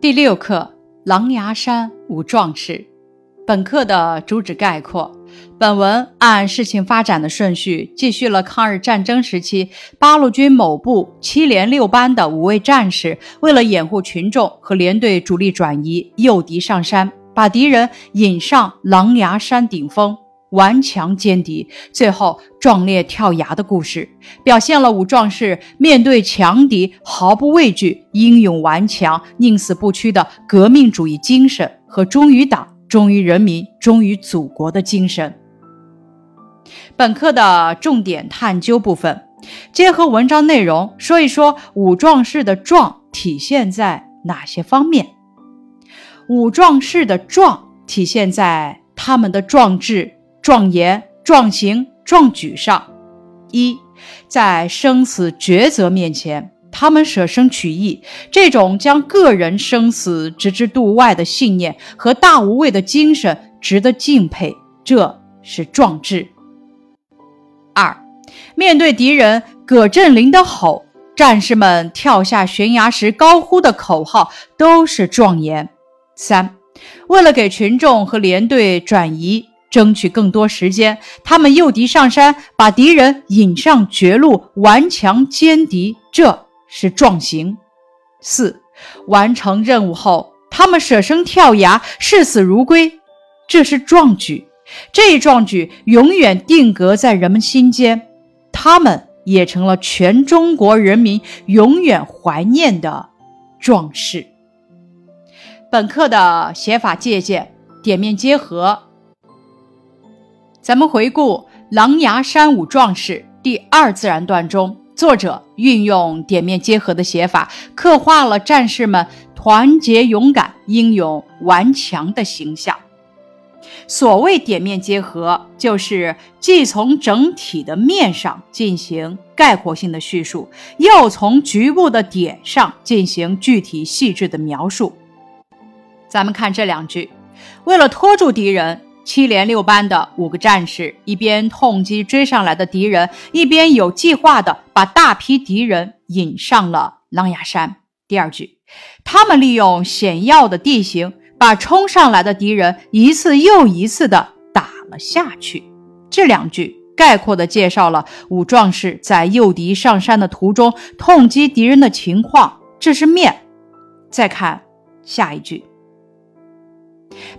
第六课：狼牙山五壮士。本课的主旨概括：本文按事情发展的顺序，记叙了抗日战争时期八路军某部七连六班的五位战士，为了掩护群众和连队主力转移，诱敌上山，把敌人引上狼牙山顶峰。顽强歼敌，最后壮烈跳崖的故事，表现了五壮士面对强敌毫不畏惧、英勇顽强、宁死不屈的革命主义精神和忠于党、忠于人民、忠于祖国的精神。本课的重点探究部分，结合文章内容说一说五壮士的壮体现在哪些方面。五壮士的壮体现在他们的壮志。壮言、壮行、壮举上，一在生死抉择面前，他们舍生取义，这种将个人生死置之度外的信念和大无畏的精神，值得敬佩。这是壮志。二，面对敌人葛振林的吼，战士们跳下悬崖时高呼的口号都是壮言。三，为了给群众和连队转移。争取更多时间，他们诱敌上山，把敌人引上绝路，顽强歼敌，这是壮行。四，完成任务后，他们舍生跳崖，视死如归，这是壮举。这一壮举永远定格在人们心间，他们也成了全中国人民永远怀念的壮士。本课的写法借鉴，点面结合。咱们回顾《狼牙山五壮士》第二自然段中，作者运用点面结合的写法，刻画了战士们团结、勇敢、英勇、顽强的形象。所谓点面结合，就是既从整体的面上进行概括性的叙述，又从局部的点上进行具体细致的描述。咱们看这两句：为了拖住敌人。七连六班的五个战士一边痛击追上来的敌人，一边有计划地把大批敌人引上了狼牙山。第二句，他们利用险要的地形，把冲上来的敌人一次又一次地打了下去。这两句概括地介绍了五壮士在诱敌上山的途中痛击敌人的情况，这是面。再看下一句。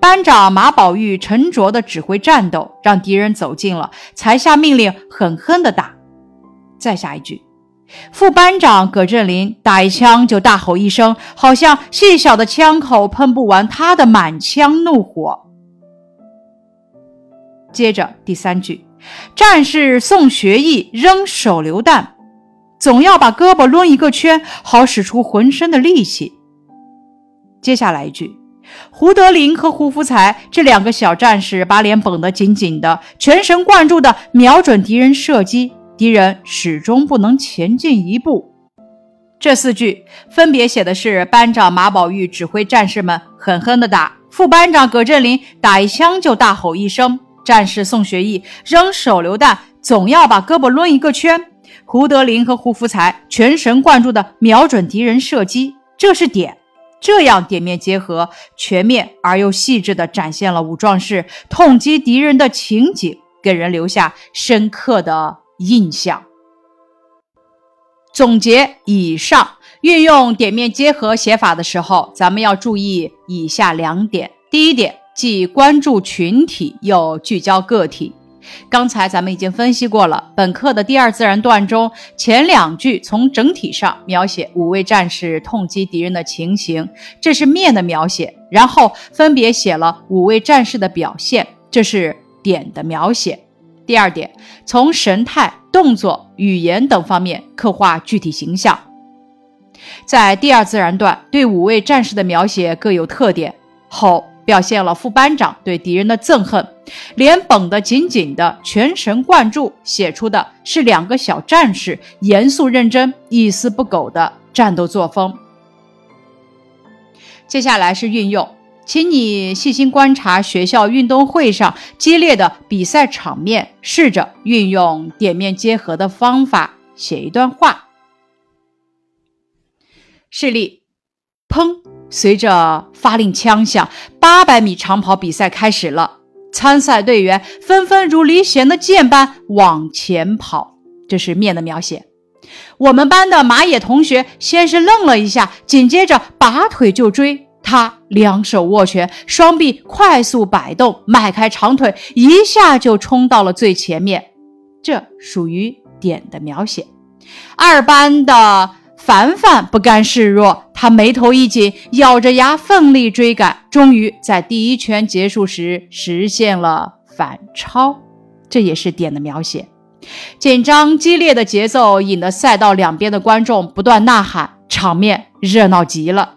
班长马宝玉沉着地指挥战斗，让敌人走近了，才下命令狠狠地打。再下一句，副班长葛振林打一枪就大吼一声，好像细小的枪口喷不完他的满腔怒火。接着第三句，战士宋学义扔手榴弹，总要把胳膊抡一个圈，好使出浑身的力气。接下来一句。胡德林和胡福才这两个小战士把脸绷得紧紧的，全神贯注地瞄准敌人射击，敌人始终不能前进一步。这四句分别写的是班长马宝玉指挥战士们狠狠地打，副班长葛振林打一枪就大吼一声，战士宋学义扔手榴弹总要把胳膊抡一个圈，胡德林和胡福才全神贯注地瞄准敌人射击，这是点。这样点面结合，全面而又细致地展现了武壮士痛击敌人的情景，给人留下深刻的印象。总结以上，运用点面结合写法的时候，咱们要注意以下两点：第一点，既关注群体，又聚焦个体。刚才咱们已经分析过了，本课的第二自然段中，前两句从整体上描写五位战士痛击敌人的情形，这是面的描写；然后分别写了五位战士的表现，这是点的描写。第二点，从神态、动作、语言等方面刻画具体形象。在第二自然段，对五位战士的描写各有特点。后。表现了副班长对敌人的憎恨，脸绷得紧紧的，全神贯注，写出的是两个小战士严肃认真、一丝不苟的战斗作风。接下来是运用，请你细心观察学校运动会上激烈的比赛场面，试着运用点面结合的方法写一段话。示例：砰。随着发令枪响，八百米长跑比赛开始了。参赛队员纷纷如离弦的箭般往前跑，这是面的描写。我们班的马野同学先是愣了一下，紧接着拔腿就追。他两手握拳，双臂快速摆动，迈开长腿，一下就冲到了最前面。这属于点的描写。二班的。凡凡不甘示弱，他眉头一紧，咬着牙奋力追赶，终于在第一圈结束时实现了反超。这也是点的描写。紧张激烈的节奏引得赛道两边的观众不断呐喊，场面热闹极了。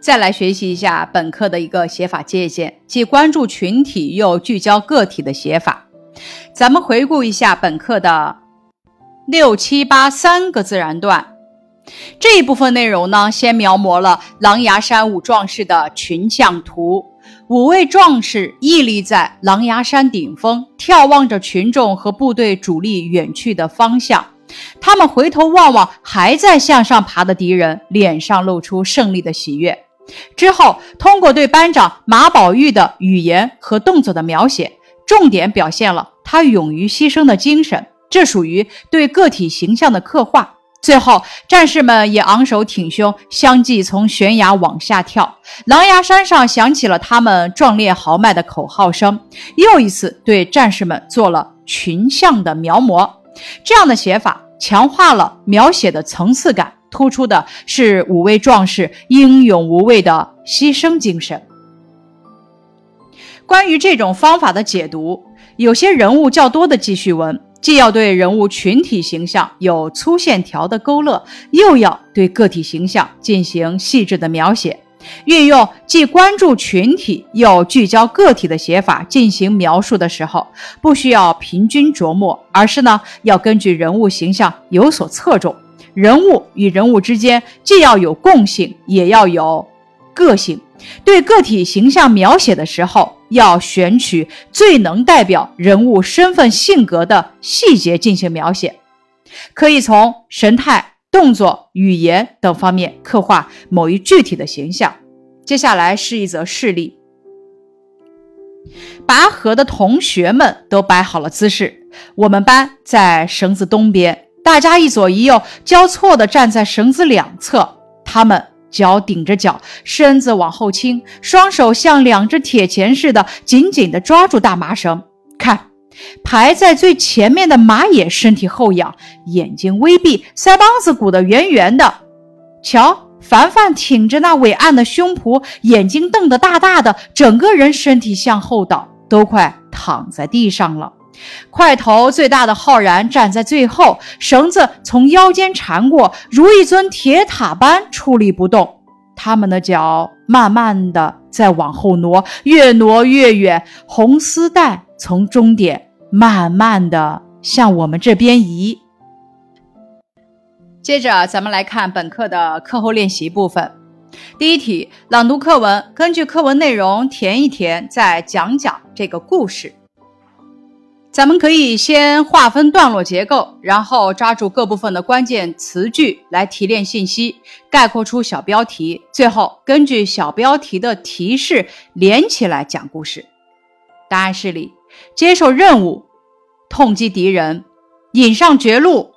再来学习一下本课的一个写法借鉴，既关注群体又聚焦个体的写法。咱们回顾一下本课的。六七八三个自然段，这一部分内容呢，先描摹了狼牙山五壮士的群像图。五位壮士屹立在狼牙山顶峰，眺望着群众和部队主力远去的方向。他们回头望望还在向上爬的敌人，脸上露出胜利的喜悦。之后，通过对班长马宝玉的语言和动作的描写，重点表现了他勇于牺牲的精神。这属于对个体形象的刻画。最后，战士们也昂首挺胸，相继从悬崖往下跳。狼牙山上响起了他们壮烈豪迈的口号声，又一次对战士们做了群像的描摹。这样的写法强化了描写的层次感，突出的是五位壮士英勇无畏的牺牲精神。关于这种方法的解读，有些人物较多的记叙文。既要对人物群体形象有粗线条的勾勒，又要对个体形象进行细致的描写，运用既关注群体又聚焦个体的写法进行描述的时候，不需要平均琢磨，而是呢要根据人物形象有所侧重，人物与人物之间既要有共性，也要有个性。对个体形象描写的时候，要选取最能代表人物身份性格的细节进行描写，可以从神态、动作、语言等方面刻画某一具体的形象。接下来是一则事例：拔河的同学们都摆好了姿势，我们班在绳子东边，大家一左一右交错地站在绳子两侧，他们。脚顶着脚，身子往后倾，双手像两只铁钳似的紧紧地抓住大麻绳。看，排在最前面的马也身体后仰，眼睛微闭，腮帮子鼓得圆圆的。瞧，凡凡挺着那伟岸的胸脯，眼睛瞪得大大的，整个人身体向后倒，都快躺在地上了。块头最大的浩然站在最后，绳子从腰间缠过，如一尊铁塔般矗立不动。他们的脚慢慢的在往后挪，越挪越远。红丝带从终点慢慢的向我们这边移。接着，咱们来看本课的课后练习部分。第一题，朗读课文，根据课文内容填一填，再讲讲这个故事。咱们可以先划分段落结构，然后抓住各部分的关键词句来提炼信息，概括出小标题，最后根据小标题的提示连起来讲故事。答案是里接受任务，痛击敌人，引上绝路，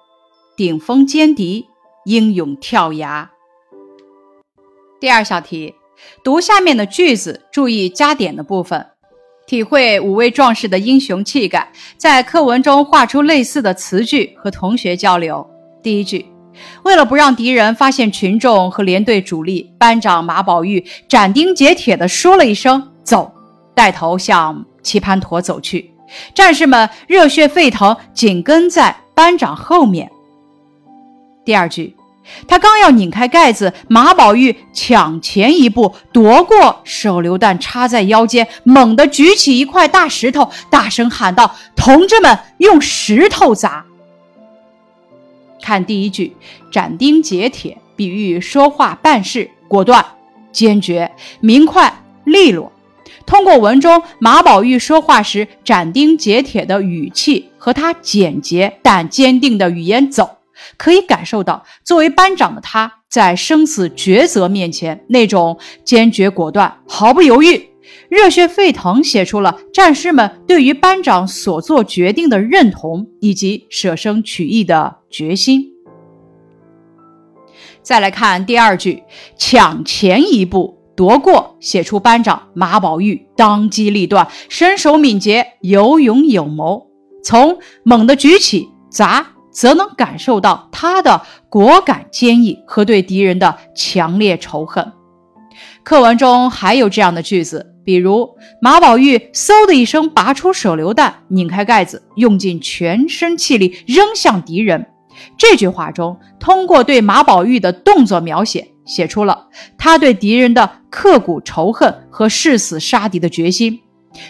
顶峰歼敌，英勇跳崖。第二小题，读下面的句子，注意加点的部分。体会五位壮士的英雄气概，在课文中画出类似的词句和同学交流。第一句，为了不让敌人发现群众和连队主力，班长马宝玉斩钉截铁地说了一声“走”，带头向棋盘陀走去。战士们热血沸腾，紧跟在班长后面。第二句。他刚要拧开盖子，马宝玉抢前一步夺过手榴弹，插在腰间，猛地举起一块大石头，大声喊道：“同志们，用石头砸！”看第一句，斩钉截铁，比喻说话办事果断、坚决、明快、利落。通过文中马宝玉说话时斩钉截铁的语气和他简洁但坚定的语言走。可以感受到作为班长的他在生死抉择面前那种坚决果断、毫不犹豫、热血沸腾，写出了战士们对于班长所做决定的认同以及舍生取义的决心。再来看第二句，抢前一步夺过，写出班长马宝玉当机立断、身手敏捷、有勇有谋。从猛地举起砸，则能感受到他的果敢坚毅和对敌人的强烈仇恨。课文中还有这样的句子，比如马宝玉嗖的一声拔出手榴弹，拧开盖子，用尽全身气力扔向敌人。这句话中，通过对马宝玉的动作描写，写出了他对敌人的刻骨仇恨和誓死杀敌的决心。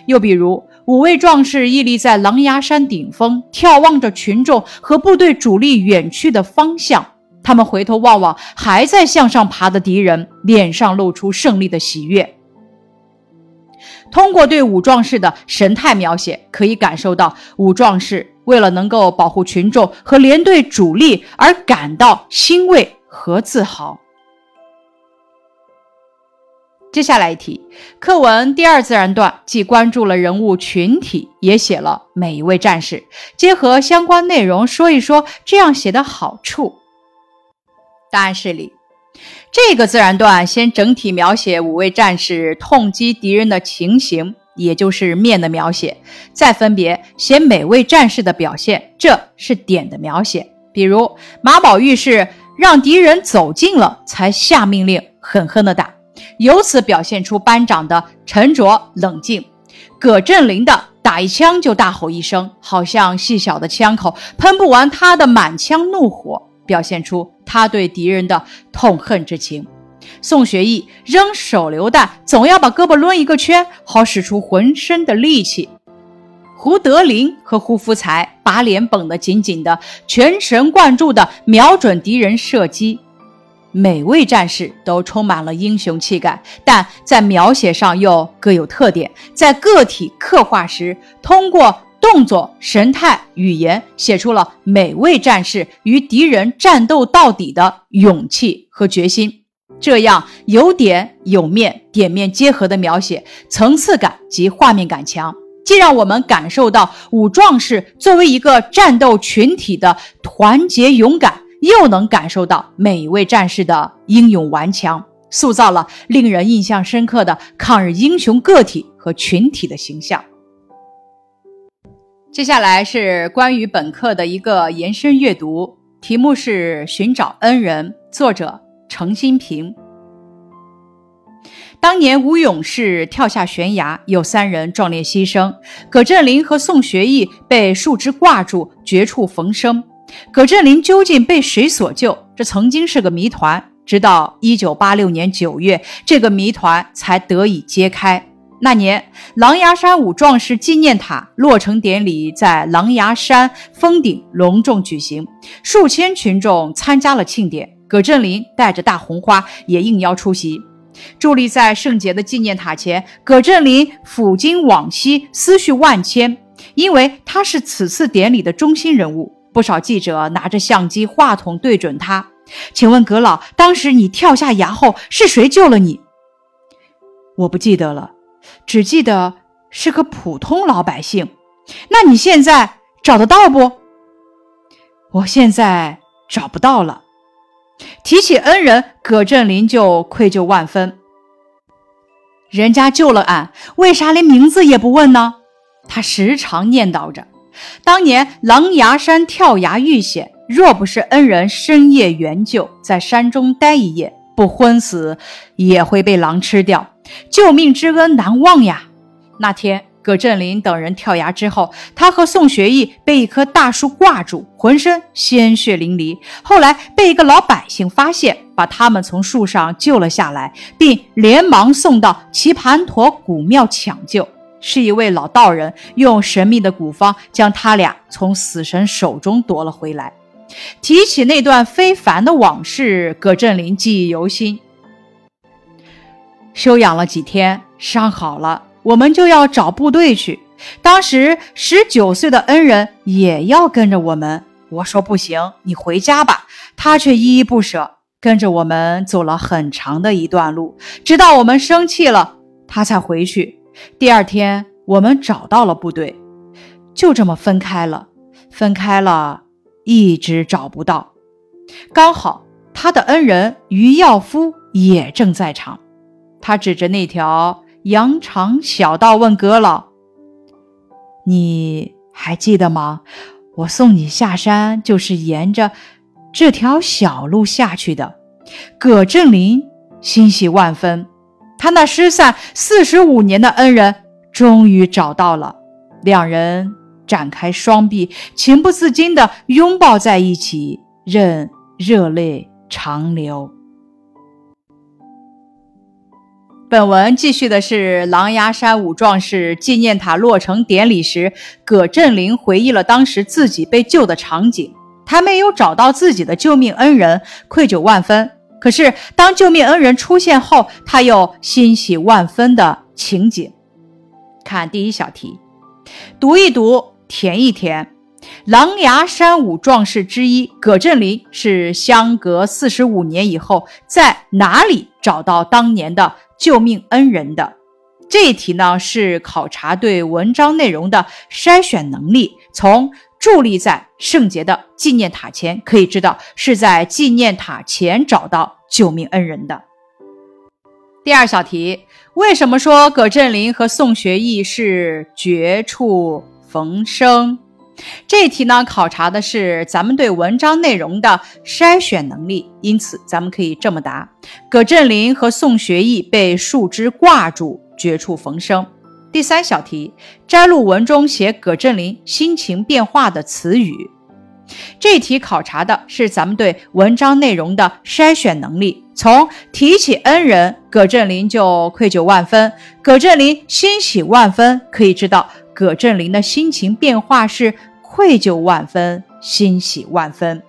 又比如，五位壮士屹立在狼牙山顶峰，眺望着群众和部队主力远去的方向，他们回头望望还在向上爬的敌人，脸上露出胜利的喜悦。通过对武壮士的神态描写，可以感受到武壮士。为了能够保护群众和连队主力而感到欣慰和自豪。接下来一题，课文第二自然段既关注了人物群体，也写了每一位战士。结合相关内容说一说这样写的好处。答案是里，这个自然段先整体描写五位战士痛击敌人的情形。也就是面的描写，再分别写每位战士的表现，这是点的描写。比如马宝玉是让敌人走近了才下命令，狠狠的打，由此表现出班长的沉着冷静。葛振林的打一枪就大吼一声，好像细小的枪口喷不完他的满腔怒火，表现出他对敌人的痛恨之情。宋学义扔手榴弹，总要把胳膊抡一个圈，好使出浑身的力气。胡德林和胡福才把脸绷得紧紧的，全神贯注地瞄准敌人射击。每位战士都充满了英雄气概，但在描写上又各有特点。在个体刻画时，通过动作、神态、语言，写出了每位战士与敌人战斗到底的勇气和决心。这样有点有面，点面结合的描写，层次感及画面感强，既让我们感受到武壮士作为一个战斗群体的团结勇敢，又能感受到每一位战士的英勇顽强，塑造了令人印象深刻的抗日英雄个体和群体的形象。接下来是关于本课的一个延伸阅读，题目是《寻找恩人》，作者。程新平，当年吴勇士跳下悬崖，有三人壮烈牺牲。葛振林和宋学义被树枝挂住，绝处逢生。葛振林究竟被谁所救？这曾经是个谜团，直到一九八六年九月，这个谜团才得以揭开。那年，狼牙山五壮士纪念塔落成典礼在狼牙山峰顶隆重举行，数千群众参加了庆典。葛振林带着大红花也应邀出席，伫立在圣洁的纪念塔前。葛振林抚今往昔，思绪万千，因为他是此次典礼的中心人物。不少记者拿着相机、话筒对准他，请问葛老，当时你跳下崖后是谁救了你？我不记得了，只记得是个普通老百姓。那你现在找得到不？我现在找不到了。提起恩人，葛振林就愧疚万分。人家救了俺，为啥连名字也不问呢？他时常念叨着。当年狼牙山跳崖遇险，若不是恩人深夜援救，在山中待一夜，不昏死也会被狼吃掉。救命之恩难忘呀！那天。葛振林等人跳崖之后，他和宋学义被一棵大树挂住，浑身鲜血淋漓。后来被一个老百姓发现，把他们从树上救了下来，并连忙送到棋盘陀古庙抢救。是一位老道人用神秘的古方将他俩从死神手中夺了回来。提起那段非凡的往事，葛振林记忆犹新。休养了几天，伤好了。我们就要找部队去。当时十九岁的恩人也要跟着我们我说不行，你回家吧。他却依依不舍，跟着我们走了很长的一段路，直到我们生气了，他才回去。第二天，我们找到了部队，就这么分开了。分开了，一直找不到。刚好他的恩人于耀夫也正在场，他指着那条羊肠小道问葛老：“你还记得吗？我送你下山就是沿着这条小路下去的。”葛振林欣喜万分，他那失散四十五年的恩人终于找到了，两人。展开双臂，情不自禁地拥抱在一起，任热泪长流。本文继续的是狼牙山五壮士纪念塔落成典礼时，葛振林回忆了当时自己被救的场景。他没有找到自己的救命恩人，愧疚万分；可是当救命恩人出现后，他又欣喜万分的情景。看第一小题，读一读。填一填，狼牙山五壮士之一葛振林是相隔四十五年以后在哪里找到当年的救命恩人的？这一题呢是考察对文章内容的筛选能力。从伫立在圣洁的纪念塔前可以知道，是在纪念塔前找到救命恩人的。第二小题，为什么说葛振林和宋学义是绝处？逢生，这题呢考察的是咱们对文章内容的筛选能力，因此咱们可以这么答：葛振林和宋学义被树枝挂住，绝处逢生。第三小题，摘录文中写葛振林心情变化的词语。这题考察的是咱们对文章内容的筛选能力。从提起恩人葛振林就愧疚万分，葛振林欣喜万分，可以知道。葛振林的心情变化是愧疚万分，欣喜万分。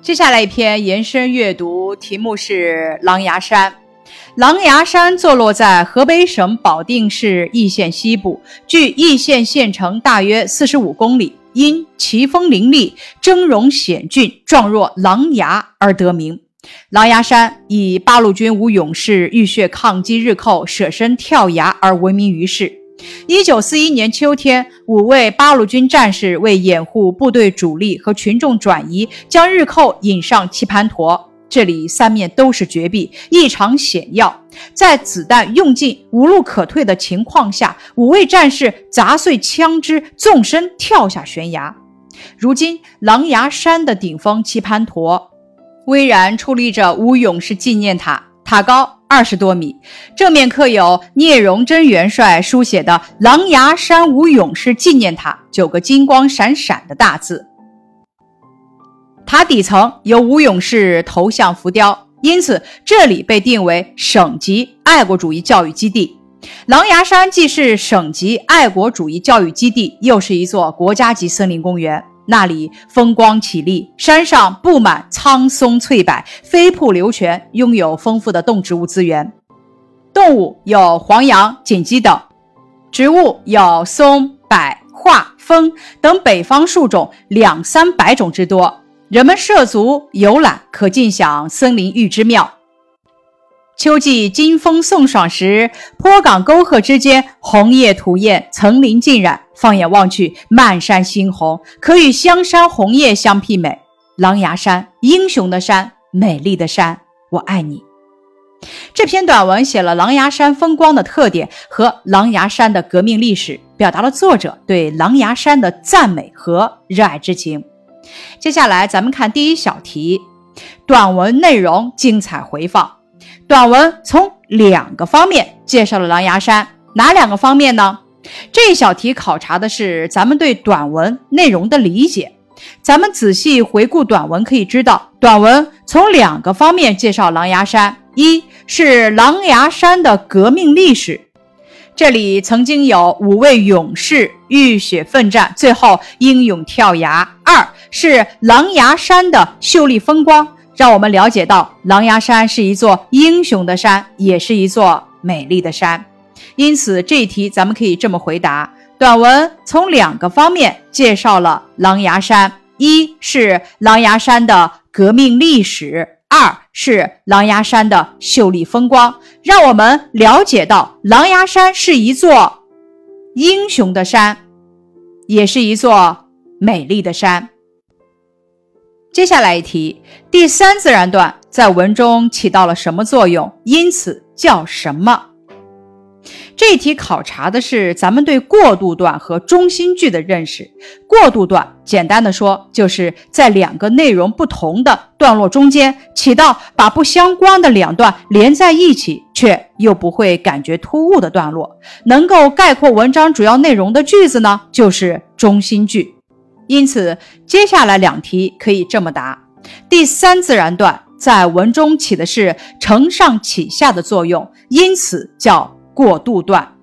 接下来一篇延伸阅读，题目是《狼牙山》。狼牙山坐落在河北省保定市易县西部，距易县县城大约四十五公里，因奇峰林立、峥嵘险峻、状若狼牙而得名。狼牙山以八路军五勇士浴血抗击日寇、舍身跳崖而闻名于世。一九四一年秋天，五位八路军战士为掩护部队主力和群众转移，将日寇引上棋盘陀。这里三面都是绝壁，异常险要。在子弹用尽、无路可退的情况下，五位战士砸碎枪支，纵身跳下悬崖。如今，狼牙山的顶峰棋盘陀。巍然矗立着吴勇士纪念塔，塔高二十多米，正面刻有聂荣臻元帅书写的“狼牙山吴勇士纪念塔”九个金光闪闪的大字。塔底层有吴勇士头像浮雕，因此这里被定为省级爱国主义教育基地。狼牙山既是省级爱国主义教育基地，又是一座国家级森林公园。那里风光绮丽，山上布满苍松翠柏，飞瀑流泉，拥有丰富的动植物资源。动物有黄羊、锦鸡等，植物有松、柏、桦、枫等北方树种两三百种之多。人们涉足游览，可尽享森林浴之妙。秋季金风送爽时，坡岗沟壑之间红叶吐艳，层林尽染。放眼望去，漫山猩红，可与香山红叶相媲美。狼牙山，英雄的山，美丽的山，我爱你。这篇短文写了狼牙山风光的特点和狼牙山的革命历史，表达了作者对狼牙山的赞美和热爱之情。接下来，咱们看第一小题，短文内容精彩回放。短文从两个方面介绍了狼牙山，哪两个方面呢？这一小题考察的是咱们对短文内容的理解。咱们仔细回顾短文，可以知道，短文从两个方面介绍狼牙山：一是狼牙山的革命历史，这里曾经有五位勇士浴血奋战，最后英勇跳崖；二是狼牙山的秀丽风光。让我们了解到，狼牙山是一座英雄的山，也是一座美丽的山。因此，这一题咱们可以这么回答：短文从两个方面介绍了狼牙山：一是狼牙山的革命历史，二是狼牙山的秀丽风光，让我们了解到狼牙山是一座英雄的山，也是一座美丽的山。接下来一题，第三自然段在文中起到了什么作用？因此叫什么？这一题考察的是咱们对过渡段和中心句的认识。过渡段简单的说，就是在两个内容不同的段落中间，起到把不相关的两段连在一起，却又不会感觉突兀的段落。能够概括文章主要内容的句子呢，就是中心句。因此，接下来两题可以这么答：第三自然段在文中起的是承上启下的作用，因此叫过渡段。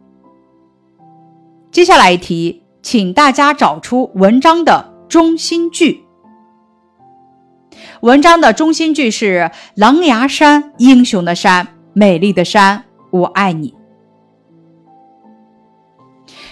接下来一题，请大家找出文章的中心句。文章的中心句是“狼牙山，英雄的山，美丽的山，我爱你”。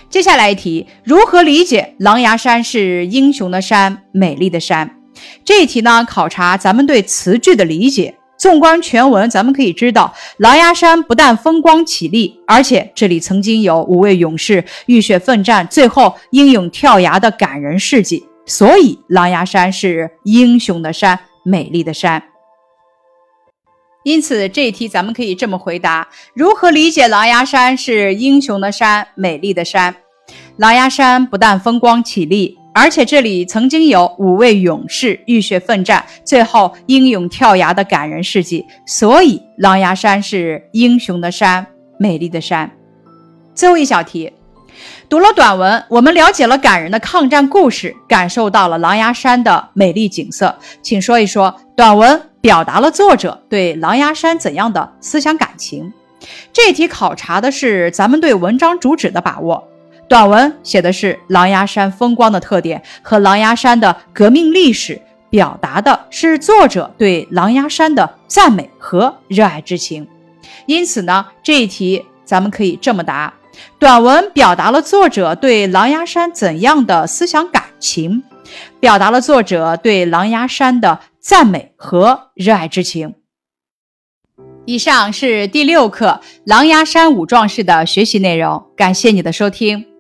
接下来一题，如何理解狼牙山是英雄的山、美丽的山？这一题呢，考察咱们对词句的理解。纵观全文，咱们可以知道，狼牙山不但风光绮丽，而且这里曾经有五位勇士浴血奋战，最后英勇跳崖的感人事迹。所以，狼牙山是英雄的山、美丽的山。因此，这一题咱们可以这么回答：如何理解狼牙山是英雄的山、美丽的山？狼牙山不但风光绮丽，而且这里曾经有五位勇士浴血奋战，最后英勇跳崖的感人事迹。所以，狼牙山是英雄的山、美丽的山。最后一小题，读了短文，我们了解了感人的抗战故事，感受到了狼牙山的美丽景色。请说一说短文。表达了作者对狼牙山怎样的思想感情？这题考察的是咱们对文章主旨的把握。短文写的是狼牙山风光的特点和狼牙山的革命历史，表达的是作者对狼牙山的赞美和热爱之情。因此呢，这一题咱们可以这么答：短文表达了作者对狼牙山怎样的思想感情？表达了作者对狼牙山的。赞美和热爱之情。以上是第六课《狼牙山五壮士》的学习内容，感谢你的收听。